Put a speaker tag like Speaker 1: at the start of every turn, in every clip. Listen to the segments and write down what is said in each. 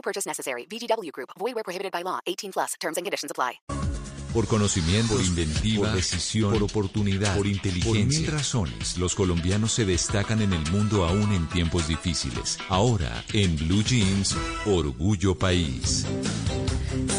Speaker 1: No purchase necessary. VGW Group. Void where prohibited by law. 18 plus. Terms and conditions apply.
Speaker 2: Por conocimiento, por inventiva, por decisión, por oportunidad, por inteligencia. Por mil razones, los colombianos se destacan en el mundo aún en tiempos difíciles. Ahora, en Blue Jeans, Orgullo País.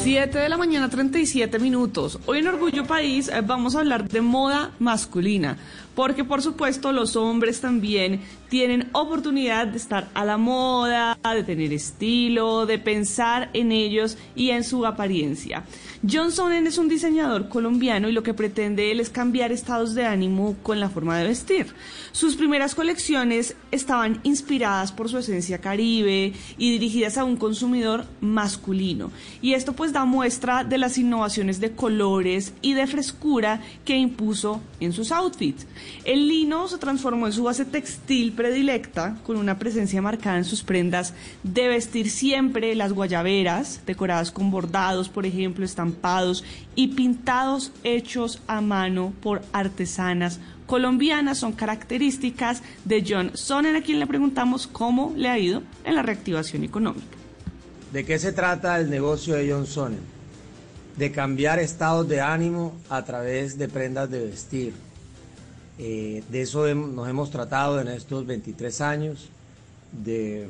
Speaker 3: 7 de la mañana, 37 minutos. Hoy en Orgullo País eh, vamos a hablar de moda masculina, porque por supuesto los hombres también tienen oportunidad de estar a la moda, de tener estilo, de pensar en ellos y en su apariencia. John Sonnen es un diseñador colombiano y lo que pretende él es cambiar estados de ánimo con la forma de vestir. Sus primeras colecciones estaban inspiradas por su esencia caribe y dirigidas a un consumidor masculino. Y esto pues da muestra de las innovaciones de colores y de frescura que impuso en sus outfits. El lino se transformó en su base textil predilecta, con una presencia marcada en sus prendas de vestir siempre las guayaberas, decoradas con bordados, por ejemplo, estampados y pintados hechos a mano por artesanas colombianas son características de John Sonnen, a quien le preguntamos cómo le ha ido en la reactivación económica.
Speaker 4: ¿De qué se trata el negocio de John Sonnen? De cambiar estados de ánimo a través de prendas de vestir. Eh, de eso nos hemos tratado en estos 23 años, de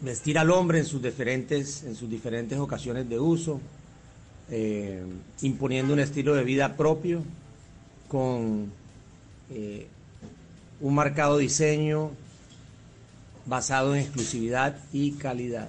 Speaker 4: vestir al hombre en sus diferentes, en sus diferentes ocasiones de uso, eh, imponiendo un estilo de vida propio, con eh, un marcado diseño basado en exclusividad y calidad.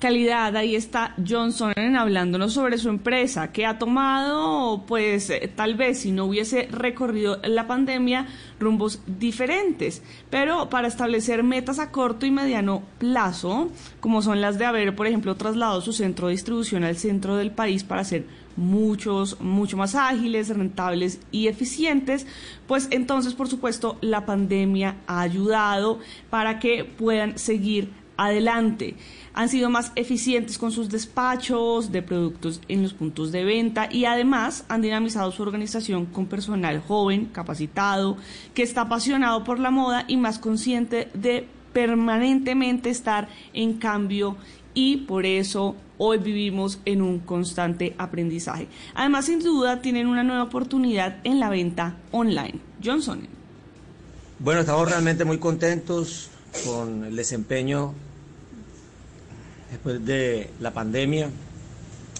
Speaker 3: Calidad, ahí está Johnson hablándonos sobre su empresa, que ha tomado, pues eh, tal vez si no hubiese recorrido la pandemia, rumbos diferentes, pero para establecer metas a corto y mediano plazo, como son las de haber, por ejemplo, trasladado su centro de distribución al centro del país para ser muchos, mucho más ágiles, rentables y eficientes, pues entonces, por supuesto, la pandemia ha ayudado para que puedan seguir adelante. Han sido más eficientes con sus despachos de productos en los puntos de venta y además han dinamizado su organización con personal joven, capacitado, que está apasionado por la moda y más consciente de permanentemente estar en cambio y por eso hoy vivimos en un constante aprendizaje. Además, sin duda, tienen una nueva oportunidad en la venta online. Johnson.
Speaker 4: Bueno, estamos realmente muy contentos con el desempeño después de la pandemia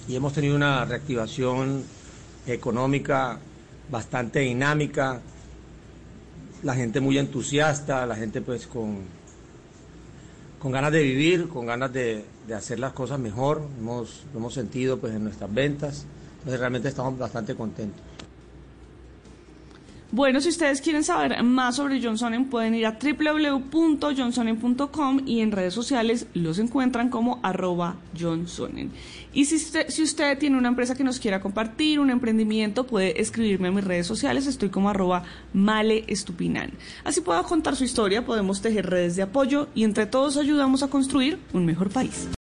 Speaker 4: y hemos tenido una reactivación económica bastante dinámica, la gente muy entusiasta, la gente pues con, con ganas de vivir, con ganas de, de hacer las cosas mejor, hemos, lo hemos sentido pues en nuestras ventas, entonces realmente estamos bastante contentos.
Speaker 3: Bueno, si ustedes quieren saber más sobre Johnsonen, pueden ir a www.johnsonen.com y en redes sociales los encuentran como arroba Johnsonen. Y si usted, si usted tiene una empresa que nos quiera compartir, un emprendimiento, puede escribirme en mis redes sociales, estoy como arroba Male Estupinan. Así puedo contar su historia, podemos tejer redes de apoyo y entre todos ayudamos a construir un mejor país.